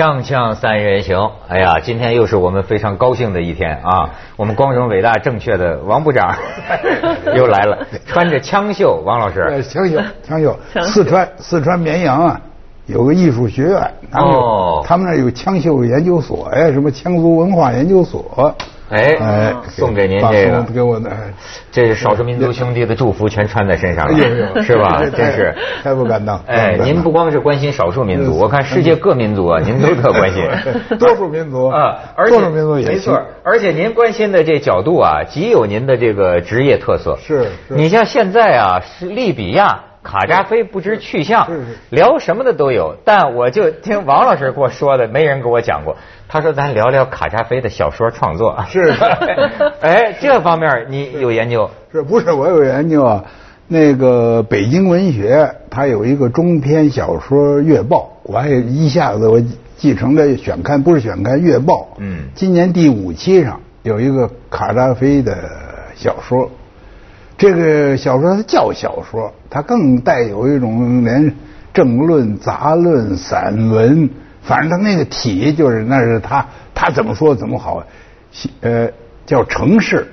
锵锵三人行，哎呀，今天又是我们非常高兴的一天啊！我们光荣、伟大、正确的王部长 又来了，穿着枪袖，王老师。枪袖，枪袖，四川四川绵阳啊，有个艺术学院，他们有他们那有枪袖研究所呀，什么羌族文化研究所。哎，哎，送给您这个，给我的，这是少数民族兄弟的祝福，全穿在身上了，是吧？真是太不敢当。哎，您不光是关心少数民族，我看世界各民族啊，您都特关心。多数民族啊，多数民族也没错。而且您关心的这角度啊，极有您的这个职业特色。是，你像现在啊，是利比亚。卡扎菲不知去向，聊什么的都有，但我就听王老师给我说的，没人给我讲过。他说咱聊聊卡扎菲的小说创作。是，哎，这方面你有研究？是不是我有研究啊？那个北京文学，它有一个中篇小说月报，我还一下子我继承了选刊，不是选刊月报。嗯。今年第五期上有一个卡扎菲的小说。这个小说它叫小说，它更带有一种连政论、杂论、散文，反正它那个体就是那是他他怎么说怎么好，呃，叫城市，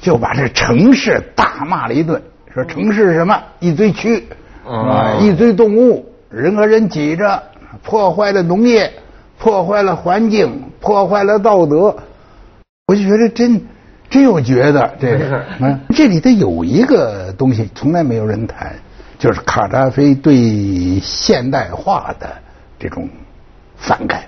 就把这城市大骂了一顿，说城市是什么？一堆蛆啊，一堆动物，人和人挤着，破坏了农业，破坏了环境，破坏了道德，我就觉得真。真有觉得这个，嗯，这里头有一个东西从来没有人谈，就是卡扎菲对现代化的这种反感，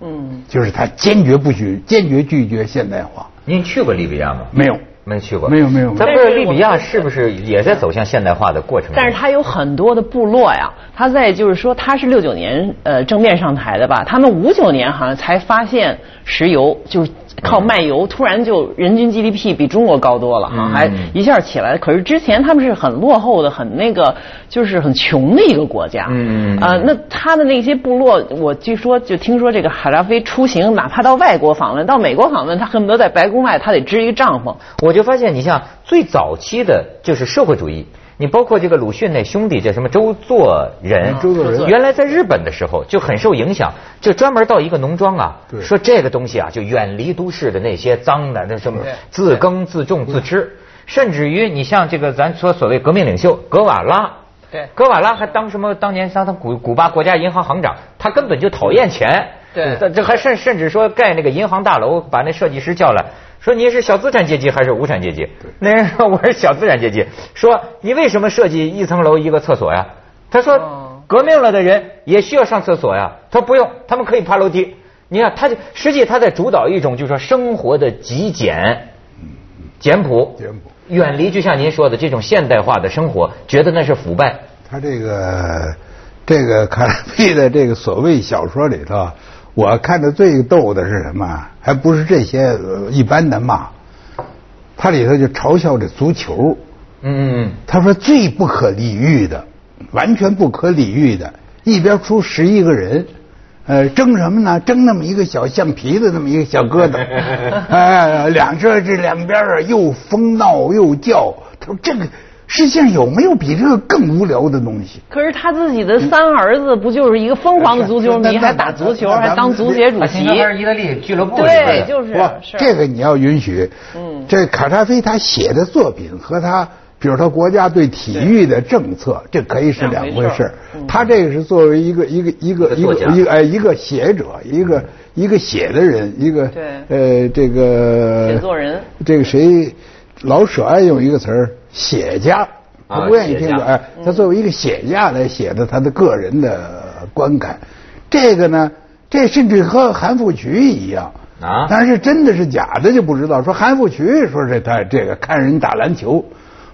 嗯，就是他坚决不许、坚决拒绝现代化。您去过利比亚吗？没有，没去过。没有，没有。咱不是利比亚是不是也在走向现代化的过程？但是他有很多的部落呀，他在就是说他是六九年呃正面上台的吧，他们五九年好像才发现石油，就是。靠卖油，突然就人均 GDP 比中国高多了哈，还一下起来。可是之前他们是很落后的，很那个，就是很穷的一个国家。嗯嗯。啊，那他的那些部落，我据说就听说这个海拉菲出行，哪怕到外国访问，到美国访问，他恨不得在白宫外他得支一个帐篷。我就发现，你像最早期的就是社会主义。你包括这个鲁迅那兄弟叫什么周作人？周作人原来在日本的时候就很受影响，就专门到一个农庄啊，说这个东西啊就远离都市的那些脏的那什么，自耕自种自吃，甚至于你像这个咱说所谓革命领袖格瓦拉，对，格瓦拉还当什么当年当他古古巴国家银行行长，他根本就讨厌钱，对，这还甚甚至说盖那个银行大楼，把那设计师叫来。说你是小资产阶级还是无产阶级？那人说我是小资产阶级。说你为什么设计一层楼一个厕所呀？他说革命了的人也需要上厕所呀。他说不用，他们可以爬楼梯。你看，他就实际他在主导一种就是说生活的极简、简朴、简朴，远离就像您说的这种现代化的生活，觉得那是腐败。他这个这个卡拉 菲的这个所谓小说里头。我看的最逗的是什么？还不是这些一般的骂，他里头就嘲笑这足球。嗯，他说最不可理喻的，完全不可理喻的，一边出十一个人，呃，争什么呢？争那么一个小橡皮的那么一个小疙瘩。哎，两这这两边啊，又疯闹又叫。他说这个。世界上有没有比这个更无聊的东西？可是他自己的三儿子不就是一个疯狂的足球迷，还打足球，还当足协主席？他是意大利俱乐部对，就是。这个你要允许。嗯。这卡扎菲他写的作品和他，比如他国家对体育的政策，这可以是两回事。他这个是作为一个一个一个一个一个哎一个写者，一个一个写的人，一个呃这个写作人。这个谁？老舍爱用一个词儿。写家，他不愿意听的。哎，他作为一个写家来写的他的个人的观感，这个呢，这甚至和韩复渠一样啊。但是真的是假的就不知道。说韩复渠说这他这个看人打篮球，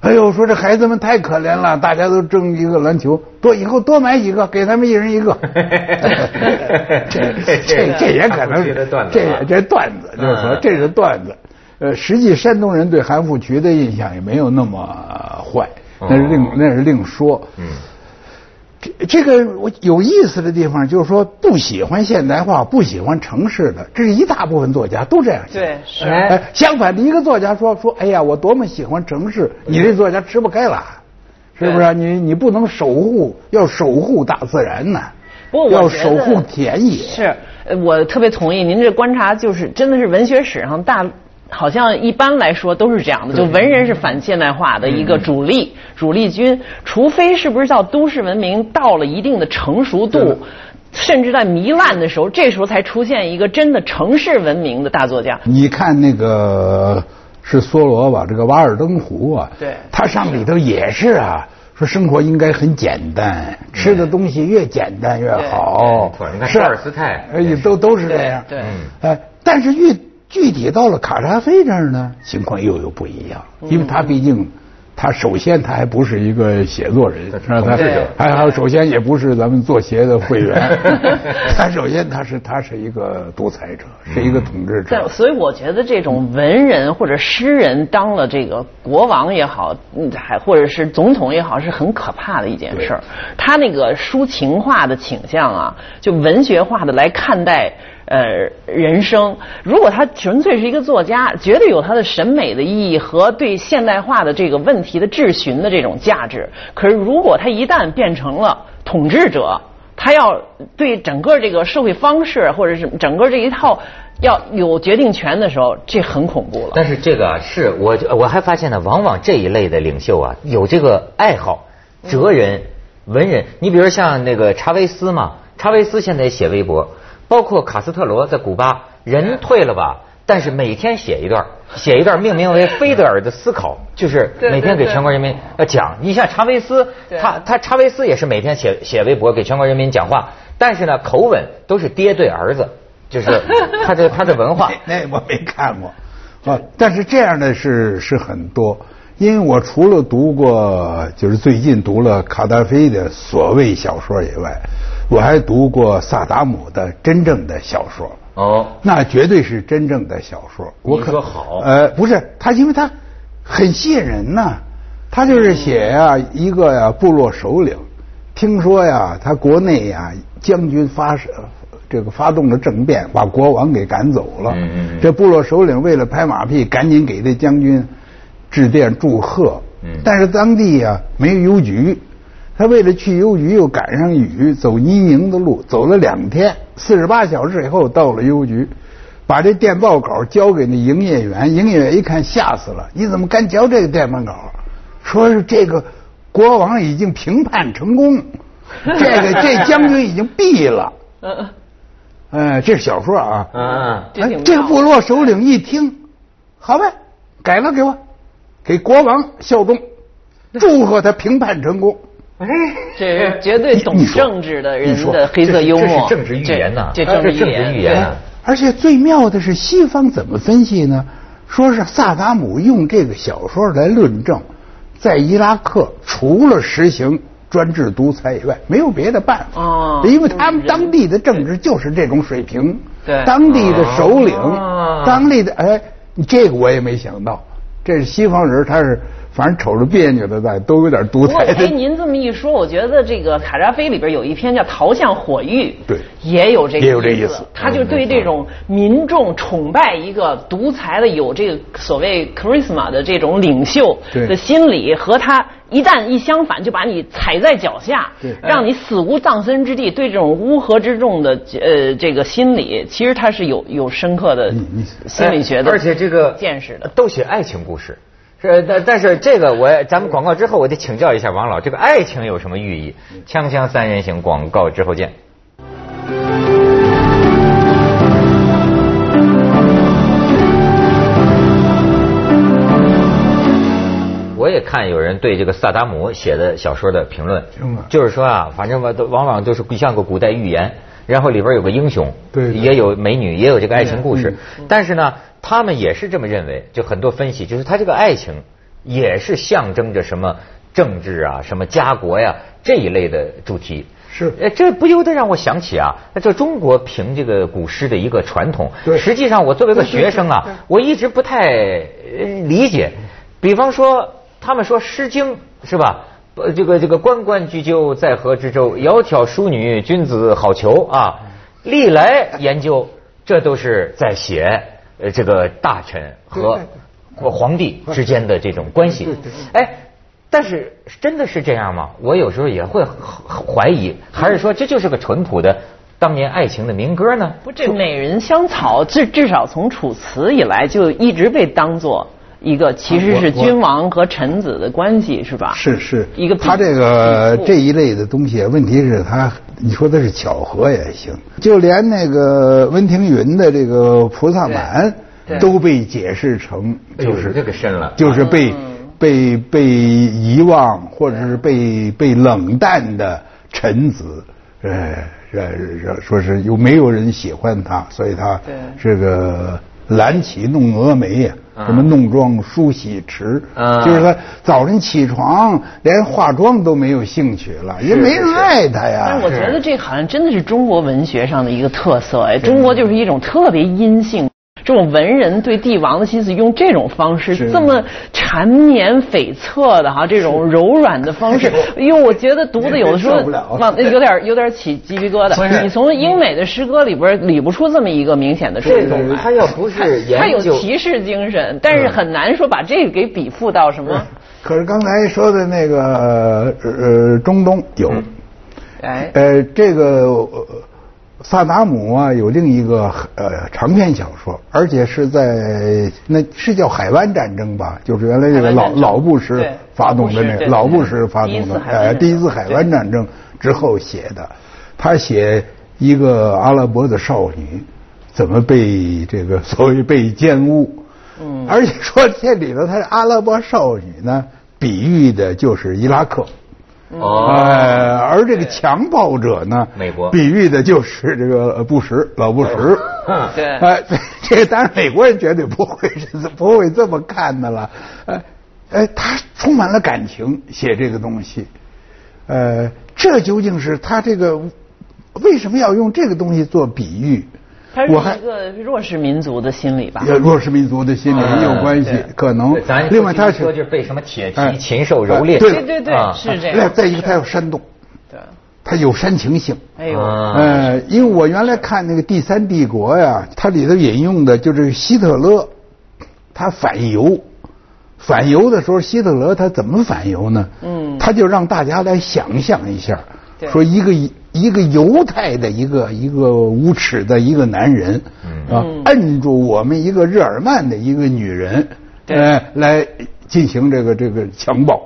哎呦，说这孩子们太可怜了，大家都争一个篮球，多以后多买几个，给他们一人一个。这这这也可能，这这段子就是说这是段子。呃，实际山东人对韩复渠的印象也没有那么坏，那是另那是另说。嗯，这这个我有意思的地方就是说，不喜欢现代化、不喜欢城市的，这是一大部分作家都这样想。对，是。哎，相反的一个作家说说，哎呀，我多么喜欢城市，你这作家吃不开了，是不是？你你不能守护，要守护大自然呢。不，要守护田野。是。呃我特别同意您这观察，就是真的是文学史上大。好像一般来说都是这样的，就文人是反现代化的一个主力主力军，除非是不是到都市文明到了一定的成熟度，甚至在糜烂的时候，这时候才出现一个真的城市文明的大作家。你看那个是梭罗吧，这个《瓦尔登湖》啊，对，他上里头也是啊，说生活应该很简单，吃的东西越简单越好。你看托尔斯泰，哎，都都是这样。对，哎，但是越。具体到了卡扎菲这儿呢，情况又有不一样，因为他毕竟，他首先他还不是一个写作人，是吧？还还有首先也不是咱们作协的会员，他首先他是他是一个独裁者，是一个统治者。所以我觉得这种文人或者诗人当了这个国王也好，还或者是总统也好，是很可怕的一件事儿。他那个抒情化的倾向啊，就文学化的来看待。呃，人生，如果他纯粹是一个作家，绝对有他的审美的意义和对现代化的这个问题的质询的这种价值。可是，如果他一旦变成了统治者，他要对整个这个社会方式或者是整个这一套要有决定权的时候，这很恐怖了。但是这个是我我还发现呢，往往这一类的领袖啊，有这个爱好，哲人、文人。你比如像那个查韦斯嘛，查韦斯现在写微博。包括卡斯特罗在古巴，人退了吧，但是每天写一段，写一段命名为《菲德尔的思考》，就是每天给全国人民呃讲。你像查韦斯，他他查韦斯也是每天写写微博给全国人民讲话，但是呢口吻都是爹对儿子，就是 他的他的文化。那我没看过啊，但是这样的是是很多，因为我除了读过，就是最近读了卡达菲的所谓小说以外。我还读过萨达姆的真正的小说哦，那绝对是真正的小说。我可好？呃，不是他，因为他很吸引人呐。他就是写呀一个呀部落首领，听说呀他国内呀将军发射这个发动了政变，把国王给赶走了。嗯嗯。这部落首领为了拍马屁，赶紧给这将军致电祝贺。嗯。但是当地呀没有邮局。他为了去邮局，又赶上雨，走泥泞的路，走了两天，四十八小时以后到了邮局，把这电报稿交给那营业员，营业员一看吓死了，你怎么敢交这个电报稿？说是这个国王已经评判成功，这个这将军已经毙了。嗯嗯，哎，这是小说啊。嗯嗯，这个部落首领一听，好呗，改了给我，给国王效忠，祝贺他评判成功。哎，这是绝对懂政治的人的黑色幽默，这是政治预言呐，这政治预言。而且最妙的是，西方怎么分析呢？说是萨达姆用这个小说来论证，在伊拉克除了实行专制独裁以外，没有别的办法。哦，因为他们当地的政治就是这种水平。对，当地的首领，当地的哎，这个我也没想到，这是西方人，他是。反正瞅着别扭的在，都有点独裁。哎，您这么一说，我觉得这个卡扎菲里边有一篇叫《逃向火域》，对，也有这也有这意思。他就对这种民众崇拜一个独裁的、有这个所谓 charisma 的这种领袖的心理，和他一旦一相反，就把你踩在脚下，让你死无葬身之地。对这种乌合之众的呃这个心理，其实他是有有深刻的心理学的，而且这个见识的，都写爱情故事。呃，但但是这个我咱们广告之后，我得请教一下王老，这个爱情有什么寓意？锵锵三人行，广告之后见。我也看有人对这个萨达姆写的小说的评论，就是说啊，反正吧，都往往都是像个古代寓言，然后里边有个英雄，对，也有美女，也有这个爱情故事，但是呢。他们也是这么认为，就很多分析，就是他这个爱情也是象征着什么政治啊、什么家国呀这一类的主题。是，呃，这不由得让我想起啊，这中国评这个古诗的一个传统。对。实际上，我作为一个学生啊，我一直不太理解。比方说，他们说《诗经》是吧？呃，这个这个“关关雎鸠，在河之洲，窈窕淑女，君子好逑”啊，历来研究，这都是在写。呃，这个大臣和和皇帝之间的这种关系，哎，但是真的是这样吗？我有时候也会怀疑，还是说这就是个淳朴的？当年爱情的民歌呢？不，这美人香草至至少从楚辞以来就一直被当做一个其实是君王和臣子的关系，是吧？是是。一个他这个这一类的东西，问题是他你说的是巧合也行，就连那个温庭筠的这个菩萨蛮都被解释成就是这个深了，就是被。被被遗忘或者是被被冷淡的臣子，呃，说是又没有人喜欢他，所以他这个懒起弄蛾眉呀，什么弄妆梳洗迟，就是他早晨起床连化妆都没有兴趣了，也没人爱他呀。但是我觉得这好像真的是中国文学上的一个特色哎，中国就是一种特别阴性。这种文人对帝王的心思，用这种方式这么缠绵悱恻的哈，这种柔软的方式，哎呦，我觉得读的有的时候往有点有点起鸡皮疙瘩。你从英美的诗歌里边理不出这么一个明显的这种来。他要不是他有骑士精神，但是很难说把这个给比附到什么。可是刚才说的那个呃中东有，哎，呃这个。萨达姆啊，有另一个呃长篇小说，而且是在那是叫海湾战争吧？就是原来这个老老布什发动的那个老布什发动的呃第一次海湾战争之后写的。他写一个阿拉伯的少女怎么被这个所谓被奸污，嗯，而且说这里头他是阿拉伯少女呢，比喻的就是伊拉克。哦，而这个强暴者呢，美国比喻的就是这个布什 老布什。对，哎，这当然美国人绝对不会不会这么看的了。哎，哎，他充满了感情写这个东西。呃，这究竟是他这个为什么要用这个东西做比喻？它是一个弱势民族的心理吧？弱势民族的心理也有关系，可能。另外，他说就是被什么铁蹄禽兽蹂躏。对对对，是这样。再一个，他要煽动。对。他有煽情性。哎呦。呃，因为我原来看那个《第三帝国》呀，它里头引用的就是希特勒，他反犹，反犹的时候，希特勒他怎么反犹呢？嗯。他就让大家来想象一下，说一个一。个犹太的一个一个无耻的一个男人，啊，摁住我们一个日耳曼的一个女人，呃，来进行这个这个强暴。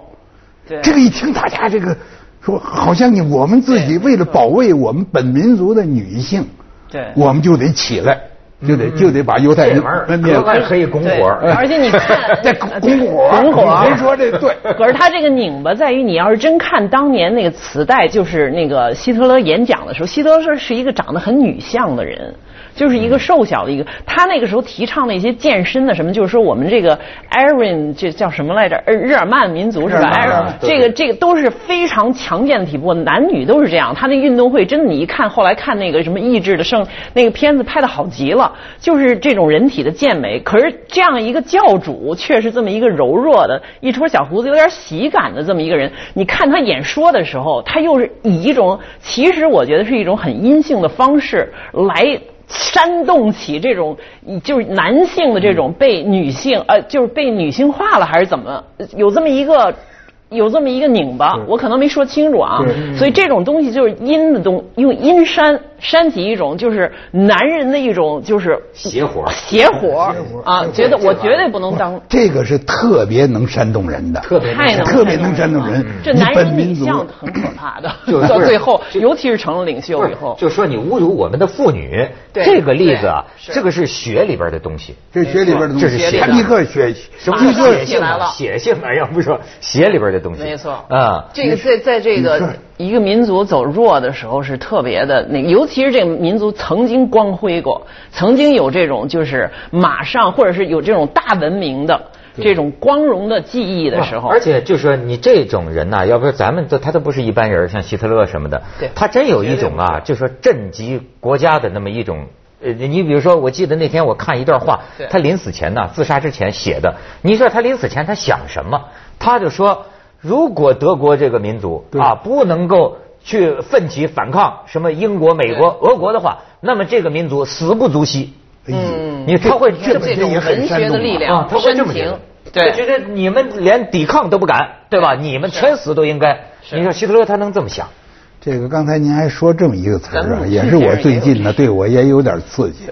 这个一听，大家这个说，好像你我们自己为了保卫我们本民族的女性，对，我们就得起来。就得就得把犹太人灭，可以拱火，而且你看，在拱火，拱火，您说这对。可是他这个拧巴在于，你要是真看当年那个磁带，就是那个希特勒演讲的时候，希特勒是一个长得很女相的人。就是一个瘦小的一个，他那个时候提倡的一些健身的什么，就是说我们这个 Aryan 这叫什么来着？日耳曼民族是吧？这个这个都是非常强健的体魄，男女都是这样。他那运动会真的，你一看后来看那个什么意志的胜那个片子拍的好极了，就是这种人体的健美。可是这样一个教主，却是这么一个柔弱的一撮小胡子有点喜感的这么一个人。你看他演说的时候，他又是以一种其实我觉得是一种很阴性的方式来。煽动起这种就是男性的这种被女性呃就是被女性化了还是怎么有这么一个。有这么一个拧巴，我可能没说清楚啊，所以这种东西就是阴的东，用阴煽煽起一种就是男人的一种就是邪火，邪火啊，觉得我绝对不能当。这个是特别能煽动人的，特别太能特别能煽动人。这男人女相很可怕的，到最后，尤其是成了领袖以后，就说你侮辱我们的妇女，这个例子啊，这个是血里边的东西，这血里边的东西，这是血，立刻血，什么血性了？血性啊，要不说血里边的。东西。没错。啊，这个在在这个一个民族走弱的时候是特别的那，尤其是这个民族曾经光辉过，曾经有这种就是马上或者是有这种大文明的这种光荣的记忆的时候，而且就是说你这种人呐，要不是咱们都他都不是一般人，像希特勒什么的，对。他真有一种啊，就说震及国家的那么一种呃，你比如说，我记得那天我看一段话，他临死前呢，自杀之前写的，你说他临死前他想什么？他就说。如果德国这个民族啊不能够去奋起反抗什么英国、美国、俄国的话，那么这个民族死不足惜。嗯，你他会这种文学的力量，他会这么觉得，对，觉得你们连抵抗都不敢，对吧？你们全死都应该。你说希特勒他能这么想？这个刚才您还说这么一个词儿啊，也是我最近呢对我也有点刺激，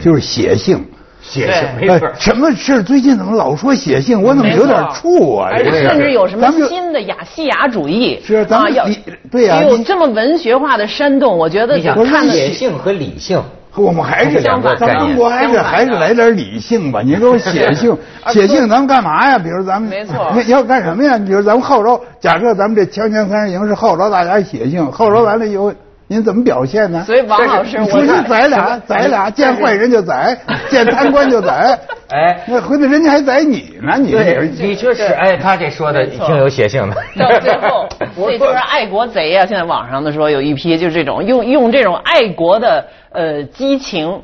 就是写性。写信没错。什么事最近怎么老说写信？我怎么有点怵啊？而且甚至有什么新的雅细雅主义？是咱们要对呀，有这么文学化的煽动，我觉得想看写性和理性。我们还是两个，咱中国还是还是来点理性吧。你说写性，写性咱们干嘛呀？比如咱们没错，要干什么呀？比如咱们号召，假设咱们这锵锵三人行是号召大家写性，号召完了以后。您怎么表现呢？所以王老师，我是宰俩，宰俩，见坏人就宰，见贪官就宰。哎，那回头人家还宰你呢，你你确实，哎，他这说的挺有血性的。到最后，这就是爱国贼啊！现在网上的说有一批就是这种用用这种爱国的呃激情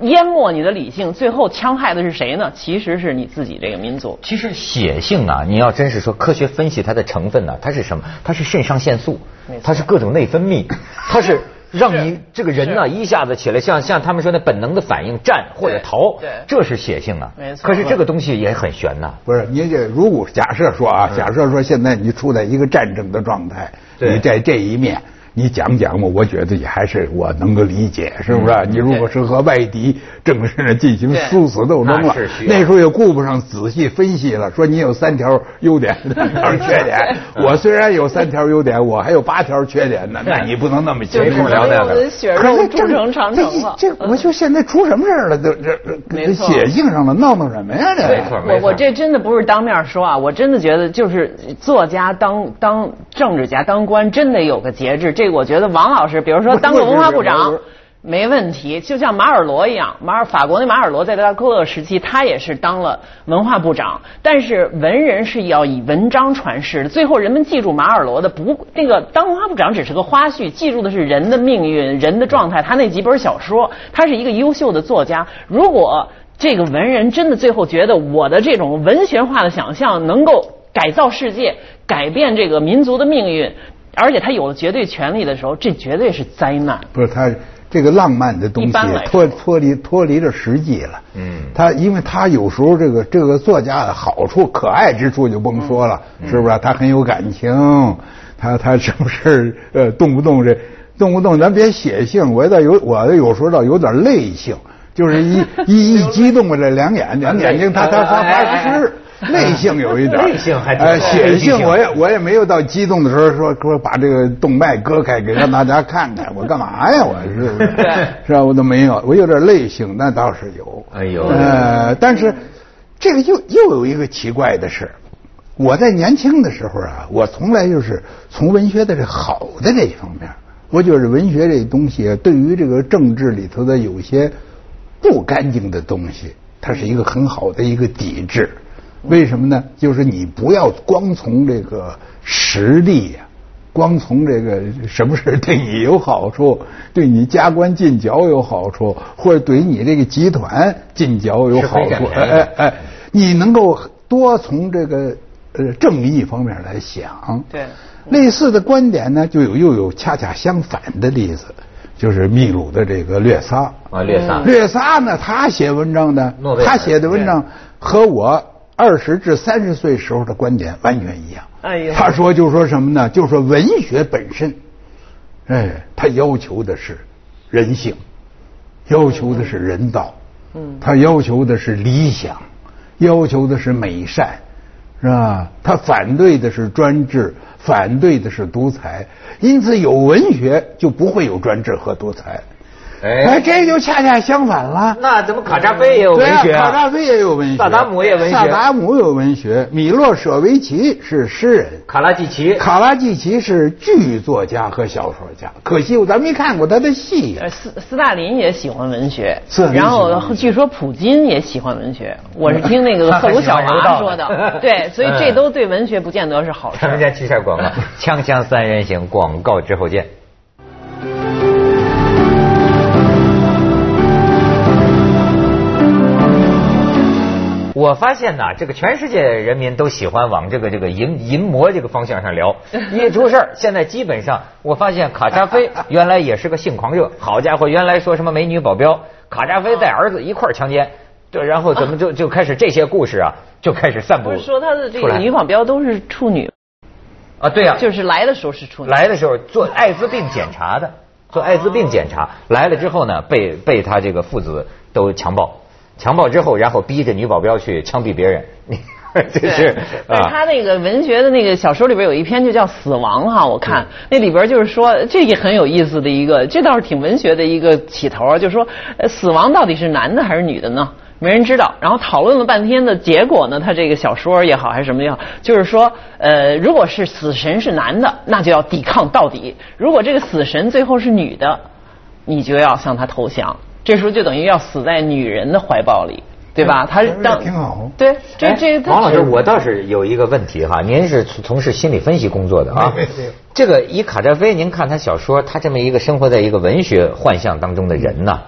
淹没你的理性，最后戕害的是谁呢？其实是你自己这个民族。其实血性啊，你要真是说科学分析它的成分呢，它是什么？它是肾上腺素，它是各种内分泌。它是让你这个人呢一下子起来，像像他们说那本能的反应，战或者逃，这是血性啊。没错。可是这个东西也很悬呐。不是，你这如果假设说啊，假设说现在你处在一个战争的状态，你在这一面。你讲讲嘛，我觉得也还是我能够理解，是不是？你如果是和外敌正式进行殊死斗争了，那时候也顾不上仔细分析了，说你有三条优点，三条缺点。我虽然有三条优点，我还有八条缺点呢。那你不能那么轻松聊那个。血肉铸成长城了。这我就现在出什么事了？这这这血性上了，闹闹什么呀？这没错，我我这真的不是当面说啊，我真的觉得就是作家当当政治家当官真得有个节制。这个我觉得王老。师，比如说当个文化部长没问题，就像马尔罗一样，马尔法国的马尔罗在他克勒时期，他也是当了文化部长。但是文人是要以文章传世的，最后人们记住马尔罗的不那个当文化部长只是个花絮，记住的是人的命运、人的状态。他那几本小说，他是一个优秀的作家。如果这个文人真的最后觉得我的这种文学化的想象能够改造世界、改变这个民族的命运。而且他有了绝对权力的时候，这绝对是灾难。不是他这个浪漫的东西脱脱离脱离了实际了。嗯。他因为他有时候这个这个作家的好处可爱之处就甭说了，是不是？他很有感情，他他什么事呃动不动这动不动咱别写性，我倒有我有时候倒有点泪性，就是一 一一激动这两眼两眼睛他他发发湿。内性有一点，内性还呃，血性我也我也没有到激动的时候说说把这个动脉割开给让大家看看，我干嘛呀？我是不是？是吧？我都没有，我有点内性，那倒是有。哎呦，呃，但是这个又又有一个奇怪的事我在年轻的时候啊，我从来就是从文学的这好的这一方面，我觉得文学这东西对于这个政治里头的有些不干净的东西，它是一个很好的一个抵制。为什么呢？就是你不要光从这个实力呀，光从这个什么事对你有好处，对你加官进爵有好处，或者对你这个集团进爵有好处，哎哎哎，你能够多从这个呃正义方面来想。对，类似的观点呢，就有又有恰恰相反的例子，就是秘鲁的这个略萨。啊，略萨。略萨呢，他写文章呢，他写的文章和我。二十至三十岁时候的观点完全一样。哎呀，他说就说什么呢？就说文学本身，哎，他要求的是人性，要求的是人道，嗯，他要求的是理想，要求的是美善，是吧？他反对的是专制，反对的是独裁。因此，有文学就不会有专制和独裁。哎，这就恰恰相反了。那怎么卡扎菲也有文学？卡扎菲也有文学。萨达姆也文学。萨达姆有文学。米洛舍维奇是诗人。卡拉季奇。卡拉季奇是剧作家和小说家。可惜咱没看过他的戏。斯斯大林也喜欢文学。是。然后据说普京也喜欢文学。我是听那个赫鲁晓娃说的。对，所以这都对文学不见得是好事。他们家去下广告，锵锵三人行广告之后见。我发现呐，这个全世界人民都喜欢往这个这个淫淫魔这个方向上聊。一出事儿，现在基本上我发现卡扎菲 原来也是个性狂热。好家伙，原来说什么美女保镖，卡扎菲带儿子一块儿强奸，对，然后怎么就就开始这些故事啊，就开始散布。说他的这个女保镖都是处女。啊，对呀，就是来的时候是处女，来的时候做艾滋病检查的，做艾滋病检查，来了之后呢，被被他这个父子都强暴，强暴之后，然后逼着女保镖去枪毙别人。这是啊，他那个文学的那个小说里边有一篇就叫《死亡》哈，我看那里边就是说这也很有意思的一个，这倒是挺文学的一个起头，就是说死亡到底是男的还是女的呢？没人知道。然后讨论了半天的结果呢，他这个小说也好还是什么也好，就是说呃，如果是死神是男的，那就要抵抗到底；如果这个死神最后是女的，你就要向他投降。这时候就等于要死在女人的怀抱里。对吧？他当挺好。对，这这王老师，我倒是有一个问题哈，您是从事心理分析工作的啊。这个以卡扎菲，您看他小说，他这么一个生活在一个文学幻象当中的人呢，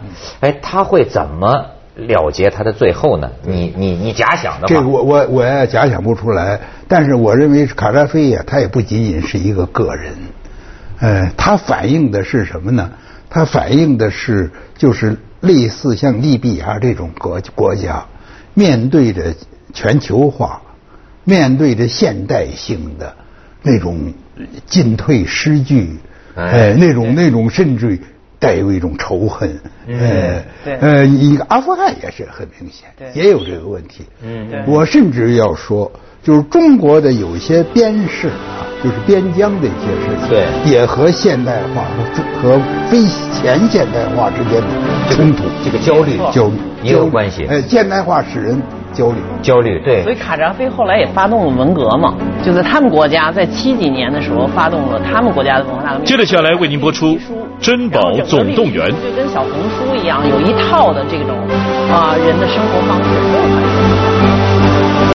哎，他会怎么了结他的最后呢？你你你假想的话，这我我我也假想不出来。但是我认为卡扎菲呀，他也不仅仅是一个个人，呃，他反映的是什么呢？他反映的是就是。类似像利比亚这种国国家，面对着全球化，面对着现代性的那种进退失据，哎，那种那种甚至带有一种仇恨，哎，呃，一个阿富汗也是很明显，也有这个问题。嗯，我甚至要说，就是中国的有些边事啊。就是边疆的一些事情，对，也和现代化和和非前现代化之间的冲突，这个焦虑焦虑也有关系。哎，现代化使人焦虑，焦虑对。所以卡扎菲后来也发动了文革嘛，就在他们国家在七几年的时候发动了他们国家的文化大革命。接着下来为您播出《珍宝总动员》，就跟小红书一样，有一套的这种啊人的生活方式。